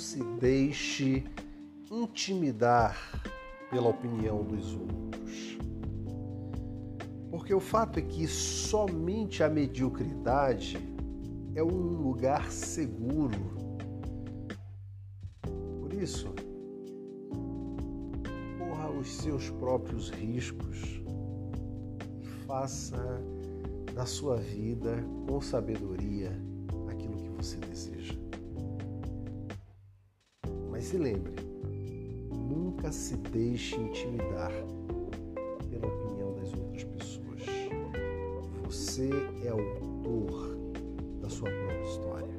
se deixe intimidar pela opinião dos outros. Porque o fato é que somente a mediocridade é um lugar seguro. Por isso, corra os seus próprios riscos e faça da sua vida com sabedoria aquilo que você deseja. Mas se lembre, nunca se deixe intimidar pela opinião das outras pessoas. Você é autor da sua própria história.